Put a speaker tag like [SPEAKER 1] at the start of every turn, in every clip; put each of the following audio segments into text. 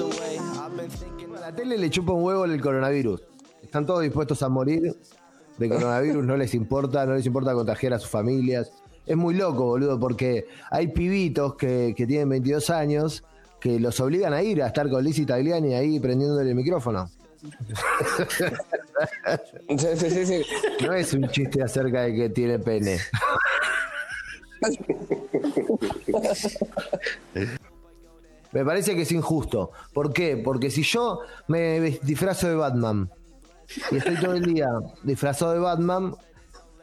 [SPEAKER 1] A la tele le chupa un huevo el coronavirus. Están todos dispuestos a morir de coronavirus, no les importa, no les importa contagiar a sus familias. Es muy loco, boludo, porque hay pibitos que, que tienen 22 años que los obligan a ir a estar con Lizzie Tagliani ahí prendiéndole el micrófono.
[SPEAKER 2] Sí, sí, sí, sí.
[SPEAKER 1] No es un chiste acerca de que tiene pene. Me parece que es injusto. ¿Por qué? Porque si yo me disfrazo de Batman y estoy todo el día disfrazado de Batman,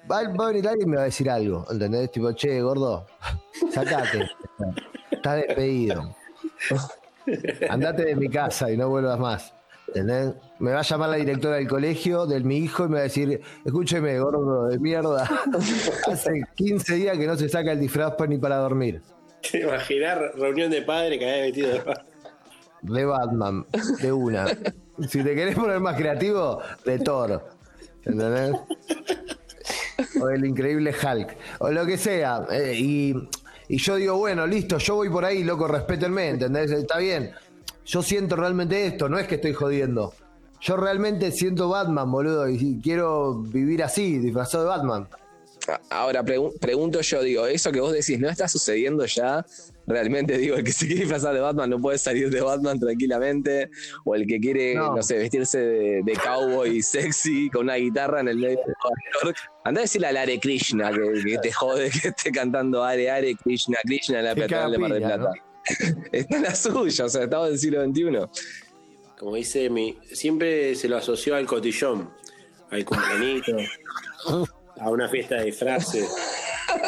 [SPEAKER 1] va, va a venir alguien y me va a decir algo. ¿Entendés? Tipo, che, gordo, sacate. Estás despedido. Andate de mi casa y no vuelvas más. ¿Entendés? Me va a llamar la directora del colegio de mi hijo y me va a decir, escúcheme, gordo de mierda, hace 15 días que no se saca el disfraz ni para dormir.
[SPEAKER 3] ¿Te imaginas reunión de padre que había metido de
[SPEAKER 1] De Batman, de una. Si te querés poner más creativo, de Thor. ¿Entendés? O del increíble Hulk. O lo que sea. Eh, y, y yo digo, bueno, listo, yo voy por ahí, loco, respétenme, ¿entendés? Está bien. Yo siento realmente esto, no es que estoy jodiendo. Yo realmente siento Batman, boludo, y quiero vivir así, disfrazado de Batman.
[SPEAKER 2] Ahora pregu- pregunto yo, digo, eso que vos decís, ¿no está sucediendo ya? Realmente digo, el que se quiere disfrazar de Batman no puede salir de Batman tranquilamente, o el que quiere, no,
[SPEAKER 1] No.
[SPEAKER 2] sé, vestirse de, de cowboy sexy con una guitarra en el medio de Nueva York. Andá a decirle a Are Krishna que, que te jode que esté cantando Are Are Krishna Krishna en la peatonal de Mar del Plata. Está en la suya, o sea, estamos en el siglo XXI.
[SPEAKER 3] Como dice mi, siempre se lo asoció al cotillón, al cumpleañito, a una fiesta de disfraces.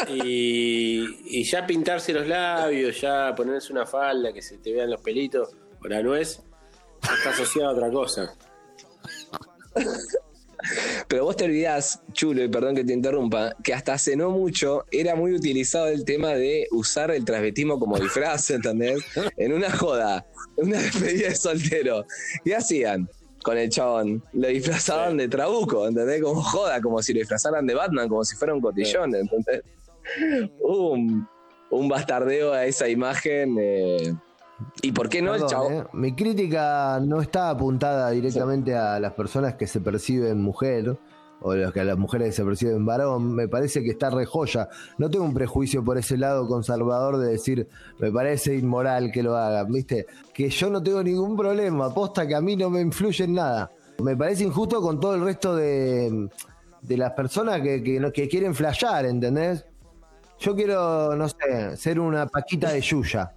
[SPEAKER 3] Y, y ya pintarse los labios, ya ponerse una falda, que se te vean los pelitos o la nuez, está asociado a otra cosa.
[SPEAKER 2] Pero vos te olvidás, chulo, y perdón que te interrumpa, que hasta hace no mucho era muy utilizado el tema de usar el transvestismo como disfraz, ¿entendés? En una joda, una despedida de soltero. ¿Qué hacían con el chabón? Lo disfrazaban de trabuco, ¿entendés? Como joda, como si lo disfrazaran de Batman, como si fuera un cotillón, ¿entendés? Un, un bastardeo a esa imagen. eh, ¿Y por qué no el chabón?
[SPEAKER 1] eh, Mi crítica no está apuntada directamente a las personas que se perciben mujer o los que a las mujeres se perciben varón. Me parece que está re joya. No tengo un prejuicio por ese lado conservador de decir, me parece inmoral que lo hagan, ¿viste? Que yo no tengo ningún problema, aposta que a mí no me influye en nada. Me parece injusto con todo el resto de, de las personas que, que, que quieren flashear, ¿entendés? Yo quiero, no sé, ser una paquita de Yuya.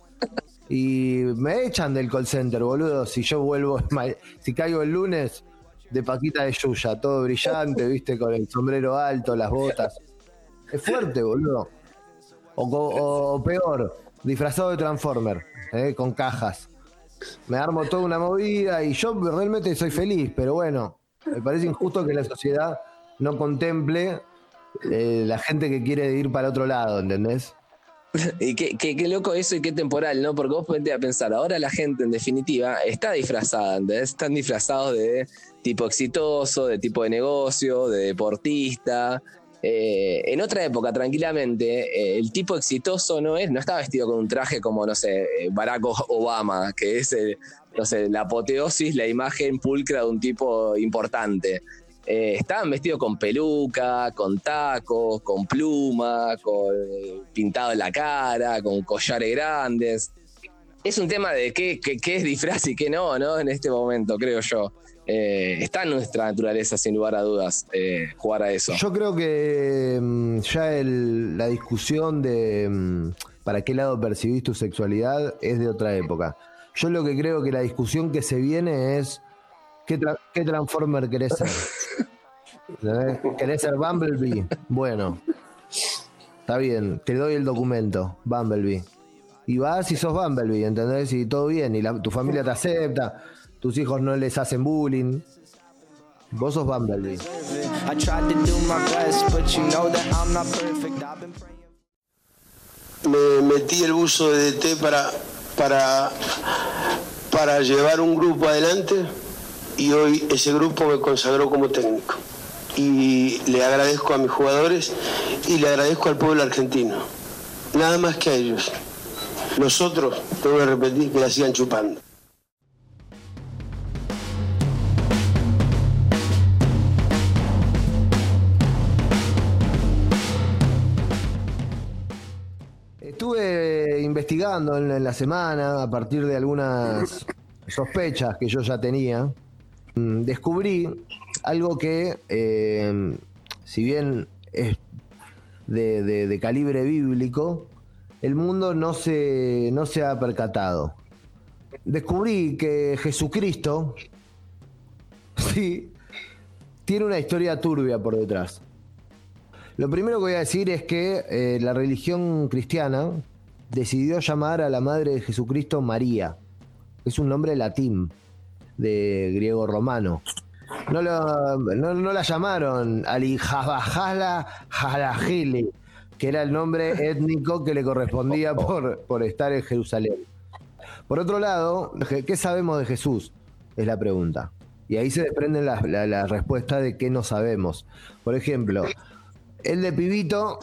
[SPEAKER 1] Y me echan del call center, boludo. Si yo vuelvo, si caigo el lunes de Paquita de Yuya, todo brillante, viste, con el sombrero alto, las botas. Es fuerte, boludo. O, co- o peor, disfrazado de Transformer, eh, con cajas. Me armo toda una movida y yo realmente soy feliz, pero bueno, me parece injusto que la sociedad no contemple eh, la gente que quiere ir para otro lado, ¿entendés?
[SPEAKER 2] Y qué, qué- qué loco eso y qué temporal, ¿no? Porque vos ponete a pensar, ahora la gente en definitiva está disfrazada, ¿entendés? Están disfrazados de tipo exitoso, de tipo de negocio, de deportista. Eh, en otra época, tranquilamente, eh, el tipo exitoso no es, no está vestido con un traje como, no sé, eh, Barack Obama, que es, el, no sé, la apoteosis, la imagen pulcra de un tipo importante. Eh, estaban vestidos con peluca, con tacos, con pluma, con eh, pintado en la cara, con collares grandes. Es un tema de qué, qué- qué es disfraz y qué no, ¿no? En este momento, creo yo. Eh, está en nuestra naturaleza, sin lugar a dudas, eh, jugar a eso.
[SPEAKER 1] Yo creo que mm, ya el- la discusión de mm, para qué lado percibís tu sexualidad es de otra época. Yo lo que creo que la discusión que se viene es ¿qué, tra- qué Transformer querés ser? ¿Querés ser Bumblebee? Bueno, está bien, te doy el documento, Bumblebee. Y vas y sos Bumblebee, ¿entendés? Y todo bien, y la- tu familia te acepta, tus hijos no les hacen bullying. Vos sos Bumblebee.
[SPEAKER 4] Me metí el buzo de DT para, para, para llevar un grupo adelante y hoy ese grupo me consagró como técnico. Y le agradezco a mis jugadores y le agradezco al pueblo argentino. Nada más que a ellos. Los otros, tengo que repetir, que la sigan chupando.
[SPEAKER 1] Estuve investigando en, en la semana a partir de algunas sospechas que yo ya tenía. Mm, Descubrí algo que, eh, si bien es de, calibre bíblico, el mundo no se, no se ha percatado. Descubrí que Jesucristo, sí, tiene una historia turbia por detrás. Lo primero que voy a decir es que eh, la religión cristiana decidió llamar a la madre de Jesucristo María. Es un nombre latín, de griego romano. No, lo- no- no la llamaron Alijabajala Jalajili, que era el nombre étnico que le correspondía por, por estar en Jerusalén. Por otro lado, ¿qué qué sabemos de Jesús? Es la pregunta. Y ahí se desprende la, la- la respuesta de qué no sabemos. Por ejemplo, el de Pibito,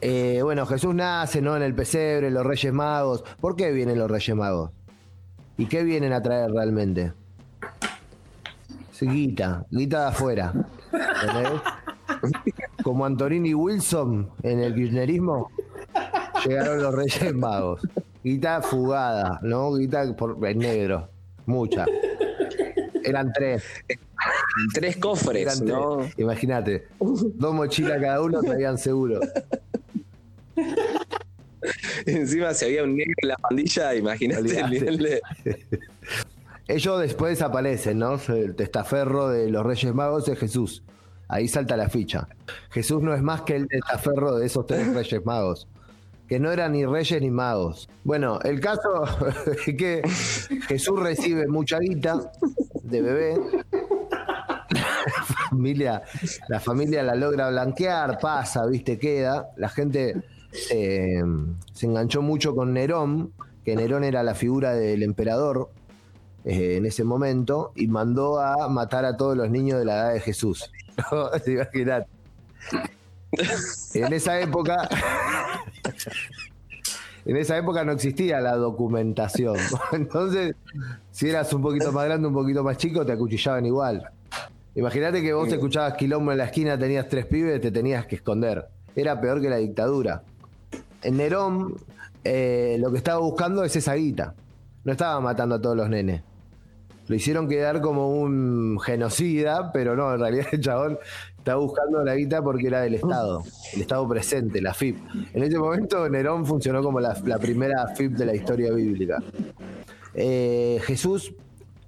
[SPEAKER 1] eh, bueno, Jesús nace, ¿no? En el pesebre, los Reyes Magos. ¿Por qué vienen los Reyes Magos? ¿Y qué vienen a traer realmente? Sí, guita, guita de afuera. Como Antonini Wilson en el kirchnerismo, llegaron los Reyes Magos. Guita fugada, ¿no? Guita por, en negro, mucha. Eran tres.
[SPEAKER 2] Tres cofres,
[SPEAKER 1] Eran tres.
[SPEAKER 2] ¿no?
[SPEAKER 1] Imagínate, dos mochilas cada uno traían seguro.
[SPEAKER 2] Encima, si había un negro en la pandilla, imagínate el nivel de.
[SPEAKER 1] Ellos después aparecen, ¿no? El testaferro de los Reyes Magos es Jesús. Ahí salta la ficha. Jesús no es más que el testaferro de esos tres Reyes Magos. Que no eran ni reyes ni magos. Bueno, el caso es que Jesús recibe mucha guita de bebé. La familia, la familia la logra blanquear, pasa, viste, queda. La gente eh, se enganchó mucho con Nerón, que Nerón era la figura del emperador eh, en ese momento y mandó a matar a todos los niños de la edad de Jesús. Imaginate. En esa época, en esa época no existía la documentación. Entonces, si eras un poquito más grande, un poquito más chico, te acuchillaban igual. Imagínate que vos escuchabas quilombo en la esquina, tenías tres pibes, te tenías que esconder. Era peor que la dictadura. En Nerón, eh, lo que estaba buscando es esa guita. No estaba matando a todos los nenes. Lo hicieron quedar como un genocida, pero no, en realidad el chabón estaba buscando la guita porque era del Estado, el Estado presente, la FIP. En ese momento Nerón funcionó como la, primera FIP de la historia bíblica. Eh, Jesús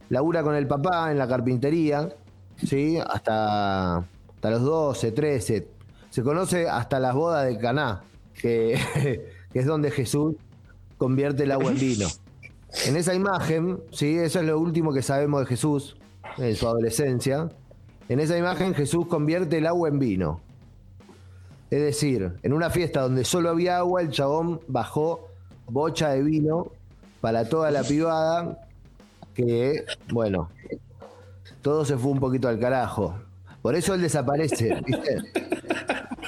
[SPEAKER 1] labura con el papá en la carpintería, ¿sí? hasta, hasta los 12, 13. Se conoce hasta las bodas de Caná, que es donde Jesús convierte el agua en vino. En esa imagen, sí, eso es lo último que sabemos de Jesús en su adolescencia. En esa imagen Jesús convierte el agua en vino. Es decir, en una fiesta donde solo había agua, el chabón bajó bocha de vino para toda la pibada, que, bueno, todo se fue un poquito al carajo. Por eso él desaparece, ¿viste?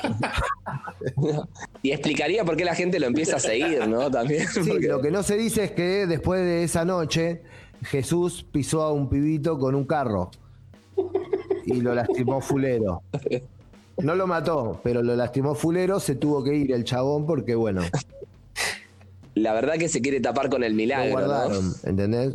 [SPEAKER 2] Y explicaría por qué la gente lo empieza a seguir, ¿no? También.
[SPEAKER 1] Sí,
[SPEAKER 2] porque-
[SPEAKER 1] lo que no se dice es que después de esa noche, Jesús pisó a un pibito con un carro y lo lastimó fulero. No lo mató, pero lo lastimó fulero, se tuvo que ir el chabón porque, bueno,
[SPEAKER 2] La verdad que se quiere tapar con el
[SPEAKER 1] lo
[SPEAKER 2] milagro,
[SPEAKER 1] ¿entendés?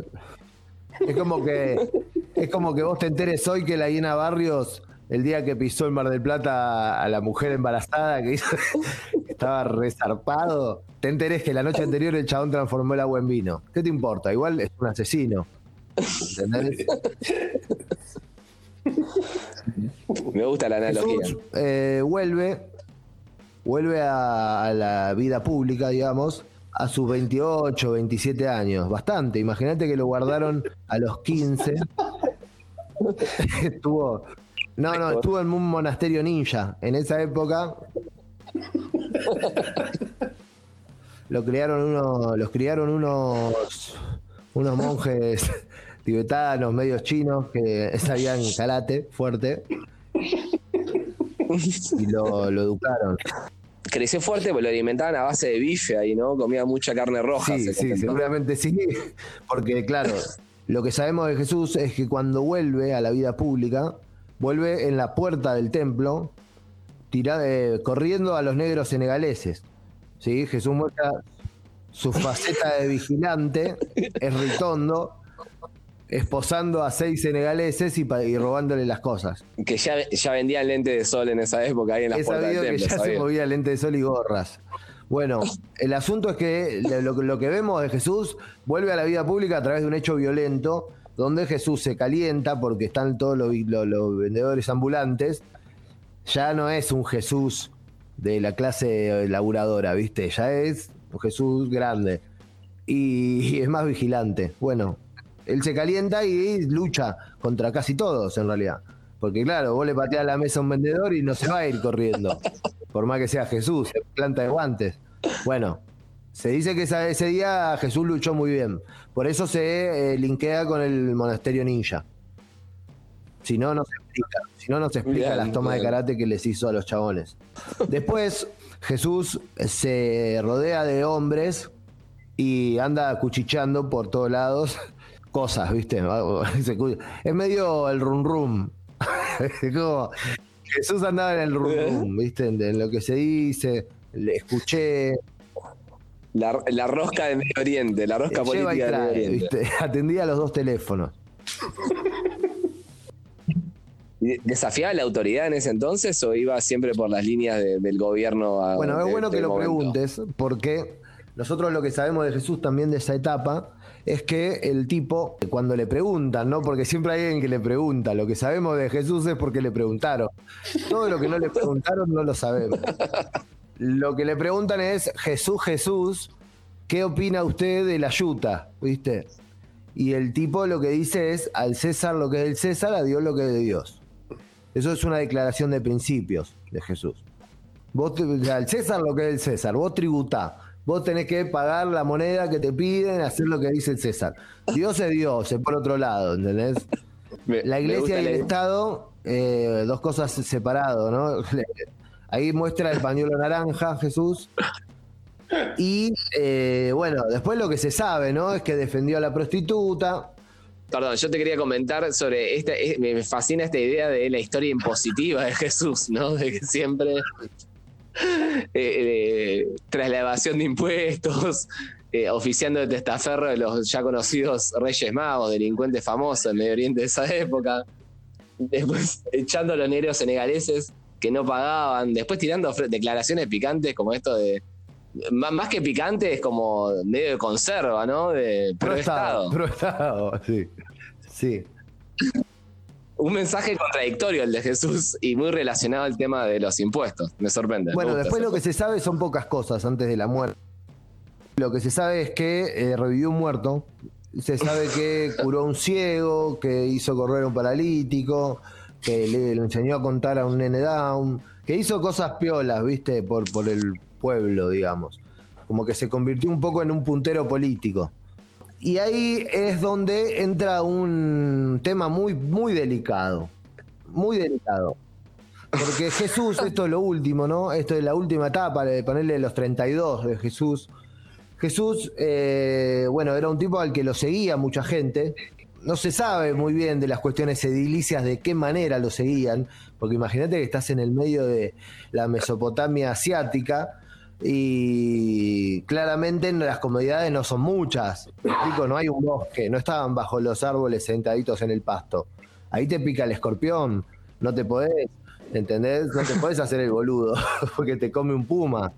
[SPEAKER 1] Es como que es como que vos te enteres hoy que la hiena Barrios, el día que pisó en Mar del Plata a la mujer embarazada que hizo, estaba resarpado, te enterés que la noche anterior el chabón transformó el agua en vino. ¿Qué te importa? Igual es un asesino. ¿Entendés?
[SPEAKER 2] Me gusta la analogía.
[SPEAKER 1] Jesús eh, vuelve, vuelve a, a la vida pública, digamos, a sus 28, 27 años. Bastante. Imagínate que lo guardaron a los 15. estuvo. No, no, estuvo en un monasterio ninja. En esa época. Lo criaron unos, los criaron unos, unos monjes tibetanos, medios chinos, que sabían karate fuerte y lo, lo educaron.
[SPEAKER 2] creció fuerte porque lo alimentaban a base de bife ahí, ¿no? Comía mucha carne roja.
[SPEAKER 1] Sí, sí, seguramente sí, porque claro, lo que sabemos de Jesús es que cuando vuelve a la vida pública, vuelve en la puerta del templo, tira- eh, corriendo a los negros senegaleses. ¿sí? Jesús muestra su faceta de vigilante, es ritondo, esposando a seis senegaleses y, y robándole las cosas.
[SPEAKER 2] Que ya, ya vendían lentes de sol en esa época ahí en las
[SPEAKER 1] He
[SPEAKER 2] del
[SPEAKER 1] sabido que
[SPEAKER 2] templo.
[SPEAKER 1] ya se movía lente de sol y gorras. Bueno, el asunto es que lo, lo que vemos de Jesús vuelve a la vida pública a través de un hecho violento, donde Jesús se calienta porque están todos los, vendedores ambulantes. Ya no es un Jesús de la clase laburadora, ¿viste? Ya es un Jesús grande. Y, es más vigilante. Bueno, él se calienta y lucha contra casi todos en realidad. Porque claro, vos le pateas la mesa a un vendedor y no se va a ir corriendo. Por más que sea Jesús, es planta de guantes. Bueno, se dice que esa- ese día Jesús luchó muy bien. Por eso se eh, linkea con el monasterio ninja. Si no, no se explica. Si no, no se explica
[SPEAKER 2] Bien,
[SPEAKER 1] las tomas de karate que les hizo a los chabones. Después, Jesús se rodea de hombres y anda cuchicheando por todos lados cosas, ¿viste? Es medio el rum rum. Como Jesús andaba en el rum rum, ¿viste? En lo que se dice, le escuché,
[SPEAKER 2] La, la rosca de Medio Oriente, la rosca
[SPEAKER 1] lleva y
[SPEAKER 2] política de Medio Oriente.
[SPEAKER 1] ¿viste? Atendía los dos teléfonos.
[SPEAKER 2] ¿Y ¿Desafiaba la autoridad en ese entonces o iba siempre por las líneas de- del gobierno? a-
[SPEAKER 1] Bueno, es bueno
[SPEAKER 2] este
[SPEAKER 1] que lo preguntes, porque nosotros lo que sabemos de Jesús también de esa etapa es que el tipo, cuando le preguntan, ¿no? Porque siempre hay alguien que le pregunta, lo que sabemos de Jesús es porque le preguntaron. Todo lo que no le preguntaron no lo sabemos. Lo que le preguntan es, Jesús, Jesús, ¿qué opina usted de la yuta? ¿Viste? Y el tipo lo que dice es, al César lo que es del César, a Dios lo que es de Dios. Eso es una declaración de principios de Jesús. Vos, al César lo que es el César, vos tributá. Vos tenés que pagar la moneda que te piden, hacer lo que dice el César. Dios es Dios, es por otro lado, ¿entendés?
[SPEAKER 2] Me-
[SPEAKER 1] La iglesia y el
[SPEAKER 2] la-
[SPEAKER 1] Estado, eh, dos cosas separadas, ¿no? Ahí muestra el pañuelo naranja, Jesús. Y eh, bueno, después lo que se sabe, ¿no? Es que defendió a la prostituta.
[SPEAKER 2] Perdón, yo te quería comentar sobre esta, es- me fascina esta idea de la historia impositiva de Jesús, ¿no? De que siempre eh, eh, tras la evasión de impuestos, eh, oficiando de testaferro de los ya conocidos reyes magos, delincuentes famosos en Medio Oriente de esa época, después echando los negros senegaleses que no pagaban, después tirando declaraciones picantes como esto de más, que picante es como medio de conserva, ¿no? De pro Estado.
[SPEAKER 1] Pro Estado, sí. Sí.
[SPEAKER 2] Un mensaje contradictorio el de Jesús y muy relacionado al tema de los impuestos. Me sorprende.
[SPEAKER 1] Bueno, después lo que se sabe son pocas cosas antes de la muerte. Lo que se sabe es que eh, revivió un muerto. Se sabe que curó a un ciego, que hizo correr a un paralítico, que le, le enseñó a contar a un nene down, que hizo cosas piolas, viste, por, por el pueblo, digamos. Como que se convirtió un poco en un puntero político. Y ahí es donde entra un tema muy, muy delicado. Muy delicado. Porque Jesús, esto es lo último, ¿no? Esto es la última etapa, de ponerle los 32 de Jesús. Jesús, eh, bueno, era un tipo al que lo seguía mucha gente. No se sabe muy bien de las cuestiones edilicias de qué manera lo seguían, porque imagínate que estás en el medio de la Mesopotamia asiática y claramente las comodidades no son muchas. ¿Me explico? No hay un bosque, no estaban bajo los árboles sentaditos en el pasto. Ahí te pica el escorpión, no te podés, ¿entendés? No te podés hacer el boludo, porque te come un puma.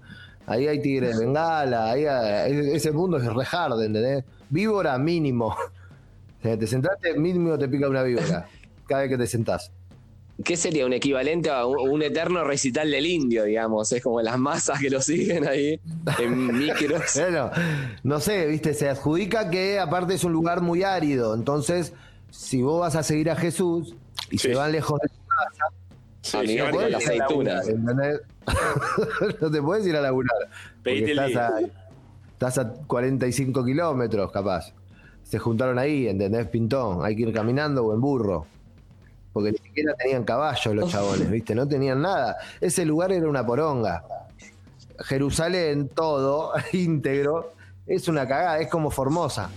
[SPEAKER 1] Ahí hay tigres de bengala, ahí hay- ese mundo es re hard, ¿entendés? Víbora mínimo. Sea, te sentaste, mínimo te pica una víbora, cada vez que te sentás.
[SPEAKER 2] ¿Qué sería un equivalente a un, un eterno recital del indio, digamos? Es como las masas que lo siguen ahí en micros.
[SPEAKER 1] Bueno, no sé, viste, se adjudica que aparte es un lugar muy árido. Entonces, si vos vas a seguir a Jesús y
[SPEAKER 3] Sí.
[SPEAKER 1] se van lejos de tu casa,
[SPEAKER 3] Sí,
[SPEAKER 2] Amigo, con
[SPEAKER 3] el-
[SPEAKER 2] la
[SPEAKER 1] podés ir a
[SPEAKER 2] aceituna.
[SPEAKER 1] laburar, ¿entendés? no te puedes ir a laburar.
[SPEAKER 3] Pedite
[SPEAKER 1] estás a, estás a 45 kilómetros, capaz. Se juntaron ahí, ¿entendés? Pintón. Hay que ir caminando o en burro. Porque ni siquiera tenían caballos los chabones, ¿viste? No tenían nada. Ese lugar era una poronga. Jerusalén, todo, íntegro, es una cagada, es como Formosa.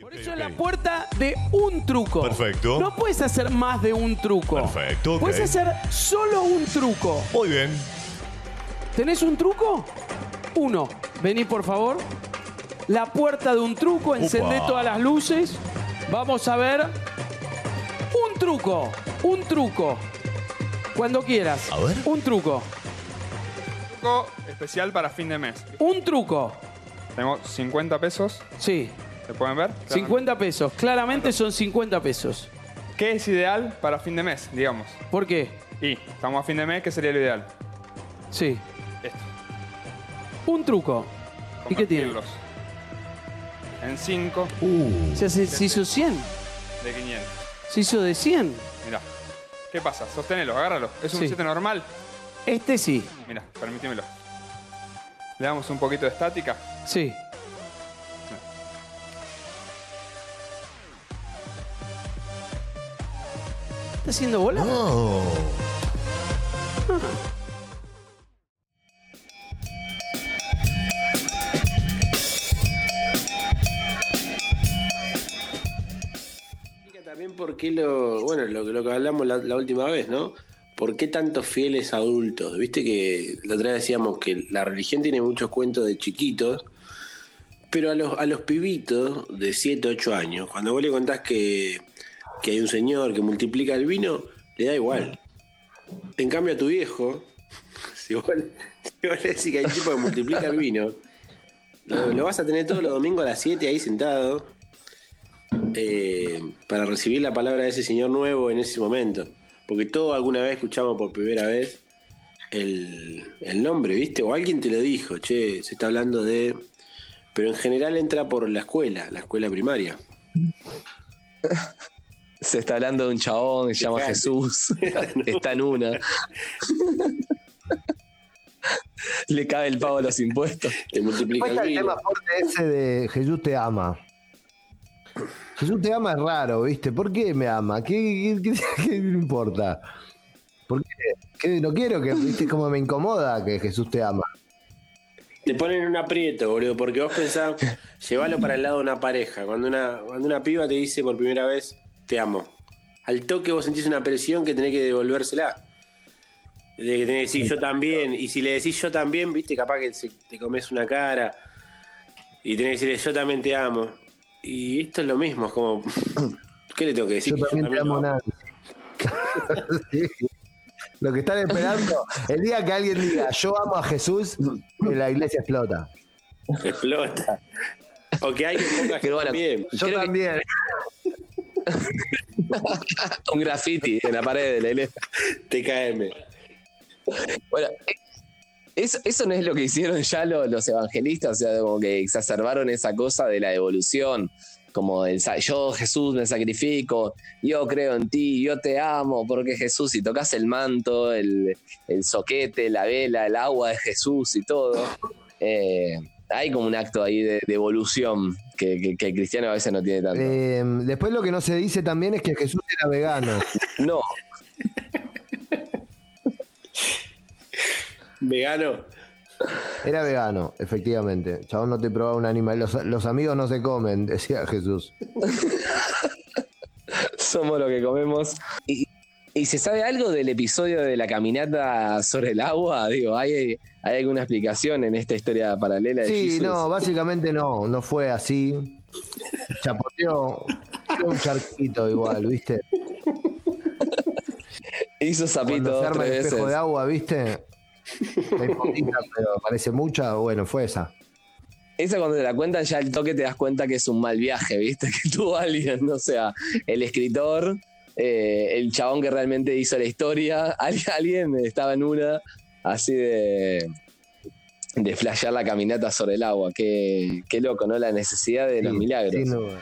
[SPEAKER 5] Por eso es la puerta de un truco.
[SPEAKER 6] Perfecto.
[SPEAKER 5] No puedes hacer más de un truco.
[SPEAKER 6] Perfecto, ok.
[SPEAKER 5] Puedes hacer solo un truco.
[SPEAKER 6] Muy bien.
[SPEAKER 5] ¿Tenés un truco? Uno. Vení, por favor. La puerta de un truco, encendé
[SPEAKER 6] Upa.
[SPEAKER 5] todas las luces. Vamos a ver. Un truco. Un truco. Cuando quieras.
[SPEAKER 6] A ver.
[SPEAKER 5] Un truco.
[SPEAKER 7] Truco especial para fin de mes.
[SPEAKER 5] Un truco.
[SPEAKER 7] Tengo 50 pesos.
[SPEAKER 5] Sí.
[SPEAKER 7] ¿Se pueden ver?
[SPEAKER 5] 50 pesos. Claramente son 50 pesos.
[SPEAKER 7] ¿Qué es ideal para fin de mes, digamos?
[SPEAKER 5] ¿Por qué?
[SPEAKER 7] Y estamos a fin de mes, ¿qué sería lo ideal?
[SPEAKER 5] Sí. Un truco. ¿Y qué tiene?
[SPEAKER 7] Convertirlos En 5
[SPEAKER 5] O sea, se, se hizo 100.
[SPEAKER 7] de 500.
[SPEAKER 5] Se hizo de 100.
[SPEAKER 7] Mirá. ¿Qué pasa? Sosténelo, agárralo. ¿Es un
[SPEAKER 5] Sí.
[SPEAKER 7] 7 normal?
[SPEAKER 5] Este sí.
[SPEAKER 7] Mira, permítemelo. Le damos un poquito de estática.
[SPEAKER 5] Sí. ¿Está haciendo bola?
[SPEAKER 6] Oh.
[SPEAKER 3] También por qué lo, bueno, lo, lo que hablamos la, última vez, ¿no? ¿Por qué tantos fieles adultos? Viste que la otra vez decíamos que la religión tiene muchos cuentos de chiquitos, pero a los, a los pibitos de 7, 8 años, cuando vos le contás que, que hay un señor que multiplica el vino, le da igual. En cambio a tu viejo, si vos, si vos le decís que hay un tipo que multiplica el vino, lo, lo vas a tener todos los domingos a las 7 ahí sentado eh, para recibir la palabra de ese señor nuevo en ese momento. Porque todos alguna vez escuchamos por primera vez el, el nombre, ¿viste? O alguien te lo dijo, che, se está hablando de... Pero en general entra por la escuela, la escuela primaria.
[SPEAKER 2] Se está hablando de un chabón que se llama. Jesús. Está en una. Le cabe el pago a los impuestos.
[SPEAKER 3] Te multiplica el
[SPEAKER 1] el tema fuerte ese de Jesús te ama. Jesús te ama es raro, ¿viste? ¿Por qué me ama? ¿Qué, qué, qué- qué le importa? ¿Por qué? No quiero que, ¿viste? Como me incomoda que Jesús te ama.
[SPEAKER 3] Te ponen en un aprieto, boludo, porque vos pensás, llévalo para el lado de una pareja. Cuando una, cuando una piba te dice por primera vez, te amo. Al toque vos sentís una presión que tenés que devolvérsela. De que tenés que decir yo también. Y si le decís yo también, viste, capaz que te comes una cara. Y tenés que decirle yo también te amo. Y esto es lo mismo, es como. ¿Qué le tengo que decir?
[SPEAKER 1] Yo
[SPEAKER 3] Que
[SPEAKER 1] también te amo,
[SPEAKER 3] lo
[SPEAKER 1] Nancy. Sí. Lo que están esperando, el día que alguien diga yo amo a Jesús, que la iglesia explota.
[SPEAKER 3] Explota. O que alguien ponga
[SPEAKER 2] Pero bueno,
[SPEAKER 3] también.
[SPEAKER 1] Yo
[SPEAKER 2] Creo que-
[SPEAKER 1] también.
[SPEAKER 2] Un graffiti en la pared de la iglesia.
[SPEAKER 3] TKM.
[SPEAKER 2] Bueno, eso, eso no es lo que hicieron ya lo- los evangelistas, o sea, como que exacerbaron esa cosa de la evolución, como el, yo Jesús me sacrifico, yo creo en ti, yo te amo, porque Jesús, si tocas el manto, el, el soquete, la vela, el agua de Jesús y todo, eh, hay como un acto ahí de, de evolución que, que- que el cristiano a veces no tiene tanto.
[SPEAKER 1] Eh, después lo que no se dice también es que Jesús era vegano.
[SPEAKER 2] No,
[SPEAKER 3] Vegano.
[SPEAKER 1] Era vegano, efectivamente. Chabón no te probaba un animal. Los, los amigos no se comen, decía Jesús.
[SPEAKER 2] somos lo que comemos. ¿Y, y se sabe algo del episodio de la caminata sobre el agua? Digo, ¿hay, hay alguna explicación en esta historia paralela de
[SPEAKER 1] Sí,
[SPEAKER 2] Jesús?
[SPEAKER 1] no, básicamente no, no fue así. Chapoteó un charquito igual, ¿viste?
[SPEAKER 2] Hizo
[SPEAKER 1] Cuando
[SPEAKER 2] sapito
[SPEAKER 1] se arma
[SPEAKER 2] tres
[SPEAKER 1] el espejo
[SPEAKER 2] veces.
[SPEAKER 1] de agua, ¿viste? Hay poquita, pero parece mucha. Bueno, fue esa.
[SPEAKER 2] Esa cuando te la cuentan ya al toque te das cuenta que es un mal viaje, ¿viste? Que tuvo alguien, o sea, el escritor, eh, el chabón que realmente hizo la historia, alguien, estaba en una así de de flashear la caminata sobre el agua. Qué, qué loco, ¿no? La necesidad de los
[SPEAKER 1] Sí,
[SPEAKER 2] milagros.
[SPEAKER 1] sin duda.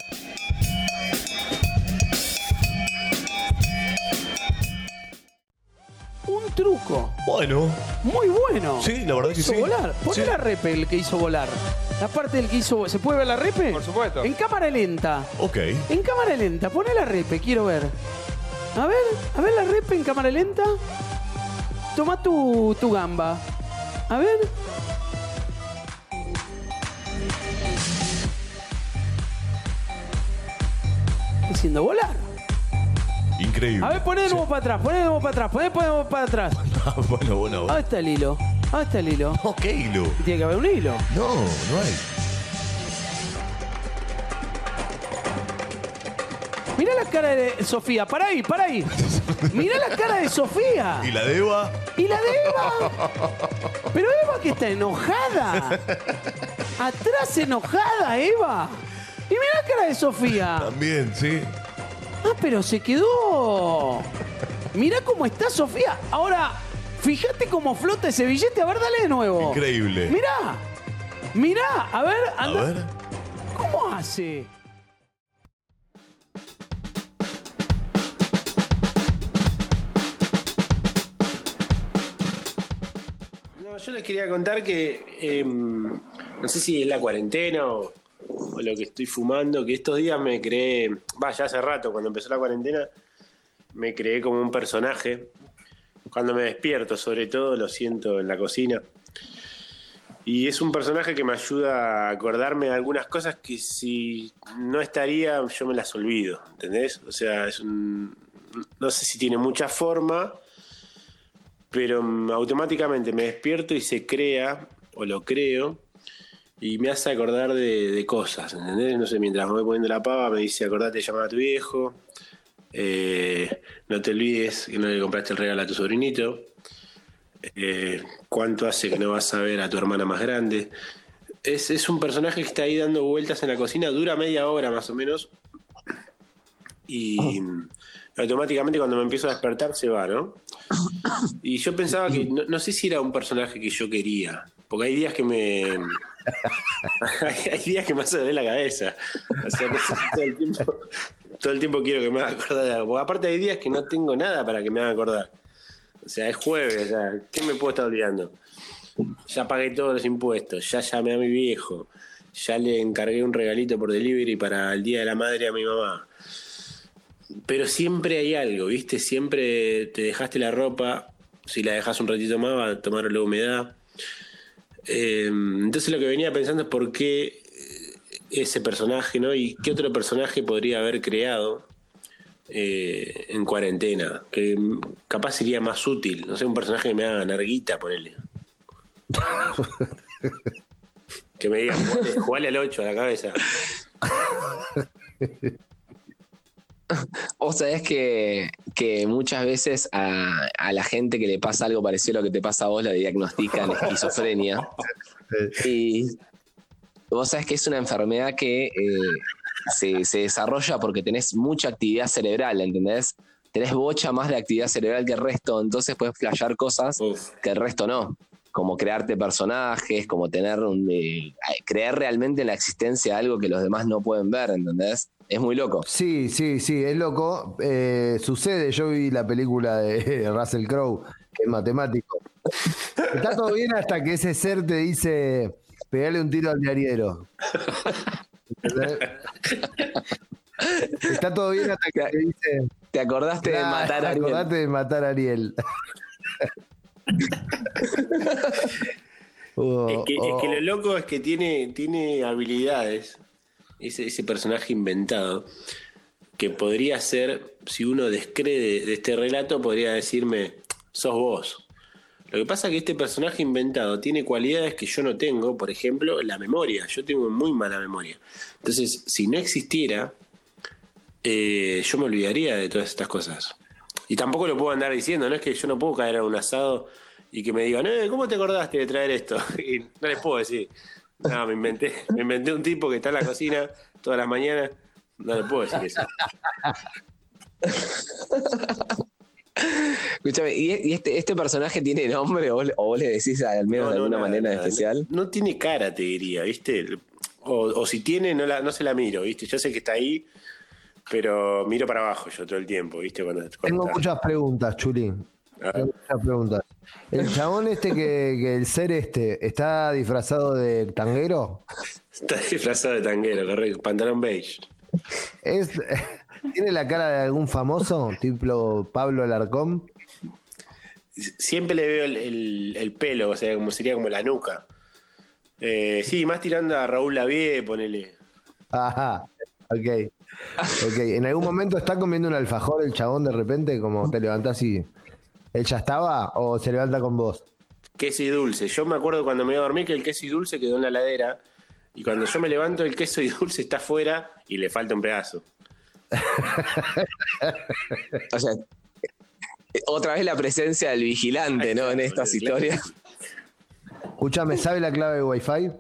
[SPEAKER 5] Truco.
[SPEAKER 6] Bueno,
[SPEAKER 5] Muy bueno.
[SPEAKER 6] Sí, la verdad que
[SPEAKER 5] hizo
[SPEAKER 6] sí.
[SPEAKER 5] volar. Poné
[SPEAKER 6] Sí.
[SPEAKER 5] la repe el que hizo volar. La parte del que hizo. ¿Se puede ver la repe?
[SPEAKER 7] Por supuesto.
[SPEAKER 5] En cámara lenta.
[SPEAKER 6] ok.
[SPEAKER 5] En cámara lenta. Poné la repe, quiero ver. A ver, a ver la repe en cámara lenta. toma tu, tu gamba. A ver. Haciendo volar.
[SPEAKER 6] Increíble.
[SPEAKER 5] A ver, de nuevo para atrás, nuevo para atrás, nuevo para atrás.
[SPEAKER 6] bueno, bueno.
[SPEAKER 5] ¿Dónde está el hilo? ¿Dónde está el hilo?
[SPEAKER 6] No, ¿qué hilo?
[SPEAKER 5] Tiene que haber un hilo.
[SPEAKER 6] No, no hay.
[SPEAKER 5] Mirá la cara de Sofía, para ahí, para ahí. Mirá la cara de Sofía.
[SPEAKER 6] ¿Y la de Eva?
[SPEAKER 5] ¿Y la de Eva? Pero Eva que está enojada. Atrás enojada, Eva. Y mirá la cara de Sofía.
[SPEAKER 6] También, sí.
[SPEAKER 5] Ah, pero se quedó. Mirá cómo está Sofía. Ahora, fíjate cómo flota ese billete. A ver, dale de nuevo.
[SPEAKER 6] Increíble.
[SPEAKER 5] Mirá. Mirá. A ver,
[SPEAKER 6] A
[SPEAKER 5] anda.
[SPEAKER 6] ver.
[SPEAKER 5] ¿Cómo hace?
[SPEAKER 3] No, yo les quería contar que em, no sé si es la cuarentena o, o lo que estoy fumando, que estos días me creé, vaya, hace rato, cuando empezó la cuarentena, me creé como un personaje. Cuando me despierto, sobre todo, lo siento en la cocina. Y es un personaje que me ayuda a acordarme de algunas cosas que si no estaría, yo me las olvido, ¿entendés? O sea, es un... No sé si tiene mucha forma, pero automáticamente me despierto y se crea, o lo creo, y me hace acordar de, de cosas, ¿entendés? No sé, mientras me voy poniendo la pava me dice, acordate de llamar a tu viejo, eh, no te olvides que no le compraste el regalo a tu sobrinito, eh, cuánto hace que no vas a ver a tu hermana más grande. Es, es un personaje que está ahí dando vueltas en la cocina, dura media hora más o menos, y automáticamente cuando me empiezo a despertar se va, ¿no? Y yo pensaba que, no sé si era un personaje que yo quería, porque hay días que me... hay, días que me hace doler la cabeza. O sea, todo el tiempo, todo el tiempo quiero que me haga acordar de algo. Porque aparte hay días que no tengo nada para que me haga acordar. O sea, es jueves, o ¿qué me puedo estar olvidando? Ya pagué todos los impuestos, ya llamé a mi viejo, ya le encargué un regalito por delivery para el Día de la Madre a mi mamá. Pero siempre hay algo, ¿viste? Siempre te dejaste la ropa, si la dejas un ratito más va a tomar la humedad. Eh, entonces lo que venía pensando es por qué ese personaje, ¿no? Y qué otro personaje podría haber creado eh, en cuarentena, que capaz sería más útil, no sé, un personaje que me haga narguita, ponele. que me diga, jugale, jugale al 8 a la cabeza.
[SPEAKER 2] Vos sabés que, que muchas veces a, a la gente que le pasa algo parecido a lo que te pasa a vos, le diagnostican esquizofrenia. Y vos sabés que es una enfermedad que eh, se, se desarrolla porque tenés mucha actividad cerebral, ¿entendés? Tenés bocha más de actividad cerebral que el resto, entonces puedes flashear cosas
[SPEAKER 3] Uf.
[SPEAKER 2] que el resto no. Como crearte personajes, como tener un. eh, creer realmente en la existencia de algo que los demás no pueden ver, ¿entendés? Es muy loco.
[SPEAKER 1] Sí, sí, sí, es loco. Eh, sucede, yo vi la película de Russell Crowe, que es matemático. Está todo bien hasta que ese ser te dice, pegale un tiro al diariero. Está todo bien hasta que te dice,
[SPEAKER 2] ¿Te acordaste de
[SPEAKER 1] "Nah,
[SPEAKER 2] matar a alguien?
[SPEAKER 1] acordate de matar a Ariel. Oh,
[SPEAKER 3] Es que, es
[SPEAKER 1] oh,
[SPEAKER 3] que lo loco es que tiene, tiene habilidades, ese, ese personaje inventado, que podría ser, si uno descree de este relato, podría decirme, sos vos. Lo que pasa es que este personaje inventado tiene cualidades que yo no tengo, por ejemplo, la memoria. Yo tengo muy mala memoria. Entonces, si no existiera, eh, yo me olvidaría de todas estas cosas. Y tampoco lo puedo andar diciendo, no es que yo no puedo caer a un asado y que me digan, eh, ¿cómo te acordaste de traer esto? Y no les puedo decir. No, me inventé, me inventé un tipo que está en la cocina todas las mañanas. No le puedo decir eso.
[SPEAKER 2] Escúchame, ¿y, y este, este personaje tiene nombre o, vos- o vos le decís al menos
[SPEAKER 3] No,
[SPEAKER 2] de alguna
[SPEAKER 3] nada,
[SPEAKER 2] manera
[SPEAKER 3] nada.
[SPEAKER 2] especial?
[SPEAKER 3] No, no tiene cara, te diría, ¿viste? O, o si tiene, no, la, no se la miro, ¿viste? Yo sé que está ahí, pero miro para abajo yo todo el tiempo, ¿viste? Cuando, cuando
[SPEAKER 1] Tengo
[SPEAKER 3] está.
[SPEAKER 1] muchas preguntas, Chulín.
[SPEAKER 3] A ver.
[SPEAKER 1] Tengo muchas preguntas. ¿El chabón este que, que el ser este está disfrazado de tanguero?
[SPEAKER 3] Está disfrazado de tanguero, correcto. Pantalón beige.
[SPEAKER 1] ¿Es, ¿Tiene la cara de algún famoso, tipo Pablo Alarcón?
[SPEAKER 3] siempre le veo el, el- el pelo, o sea, como sería como la nuca. Eh, sí, más tirando a Raúl Lavie, ponele.
[SPEAKER 1] Ajá, ok. Ok, ¿en algún momento está comiendo un alfajor el chabón de repente? Como te levantás y. ¿Él ya estaba o se levanta con vos?
[SPEAKER 3] Queso y dulce. Yo me acuerdo cuando me iba a dormir que el queso y dulce quedó en la ladera. Y cuando yo me levanto, el queso y dulce está afuera y le falta un pedazo.
[SPEAKER 2] O sea, otra vez la presencia del vigilante, ¿no? En estas historias.
[SPEAKER 1] Escúchame, ¿sabe la clave de Wi-Fi?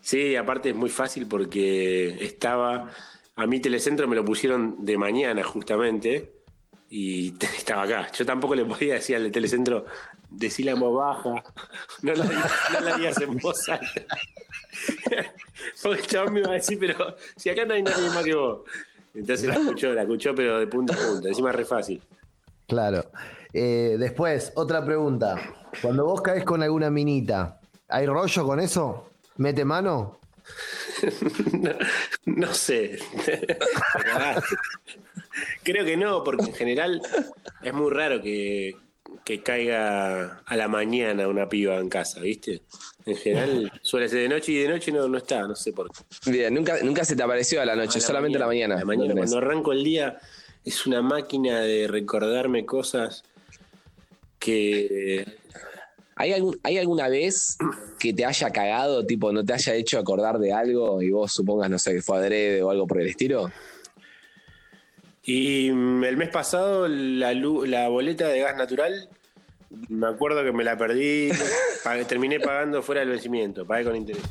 [SPEAKER 3] Sí, aparte es muy fácil porque estaba. A mí Telecentro me lo pusieron de mañana justamente y estaba acá. Yo tampoco le podía decir al de Telecentro, decir la voz baja. No la, no la digas en voz alta. Porque el chabón me iba a decir, pero si acá no hay nadie más que vos. Entonces la escuchó, la escuchó, pero de punta a punta. Encima es re fácil.
[SPEAKER 1] Claro. Eh, después, otra pregunta. Cuando vos caes con alguna minita, ¿hay rollo con eso? ¿Mete mano?
[SPEAKER 3] No, no sé. Creo que no, porque en general es muy raro que, que caiga a la mañana una piba en casa, ¿viste? En general suele ser de noche y de noche no, no está, no sé por qué.
[SPEAKER 2] Bien, nunca, nunca se te apareció a la noche,
[SPEAKER 3] A la
[SPEAKER 2] solamente a la mañana.
[SPEAKER 3] A la mañana, cuando arranco el día, es una máquina de recordarme cosas que
[SPEAKER 2] ¿Hay, algún- ¿Hay alguna vez que te haya cagado, tipo, no te haya hecho acordar de algo y vos supongas, no sé, que fue adrede o algo por el estilo?
[SPEAKER 3] Y mm, el mes pasado la, boleta de gas natural, me acuerdo que me la perdí, terminé pagando fuera del vencimiento, pagué con interés.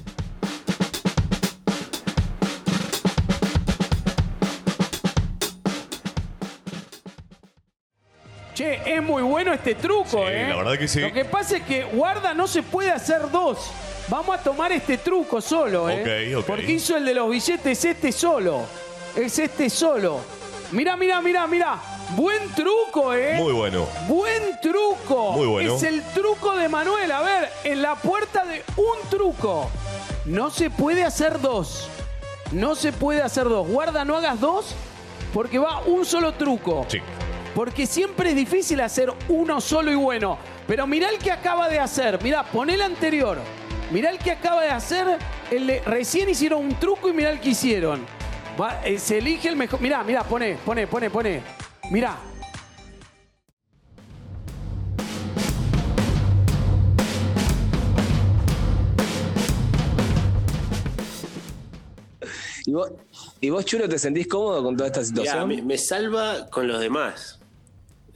[SPEAKER 5] Che, es muy bueno este truco,
[SPEAKER 6] Sí,
[SPEAKER 5] ¿eh?
[SPEAKER 6] la verdad que sí.
[SPEAKER 5] Lo que pasa es que guarda no se puede hacer dos. Vamos a tomar este truco solo, ¿eh?
[SPEAKER 6] Ok, ok.
[SPEAKER 5] Porque hizo el de los billetes este solo. Es este solo. Mirá, mirá, mirá, mirá. Buen truco, ¿eh?
[SPEAKER 6] Muy bueno.
[SPEAKER 5] Buen truco.
[SPEAKER 6] Muy bueno.
[SPEAKER 5] Es el truco de Manuel. A ver, en la puerta de un truco. No se puede hacer dos. No se puede hacer dos. Guarda, no hagas dos porque va un solo truco.
[SPEAKER 6] Sí.
[SPEAKER 5] Porque siempre es difícil hacer uno solo y bueno. Pero mirá el que acaba de hacer. Mirá, poné el anterior. Mirá el que acaba de hacer. El de- recién hicieron un truco y mirá el que hicieron. Va, eh, se elige el mejor. Mirá, mirá, poné, poné, poné, poné. Mirá.
[SPEAKER 2] ¿Y vos, ¿Y vos, Chulo, te sentís cómodo con toda esta
[SPEAKER 3] Mirá,
[SPEAKER 2] situación?
[SPEAKER 3] me, me salva con los demás.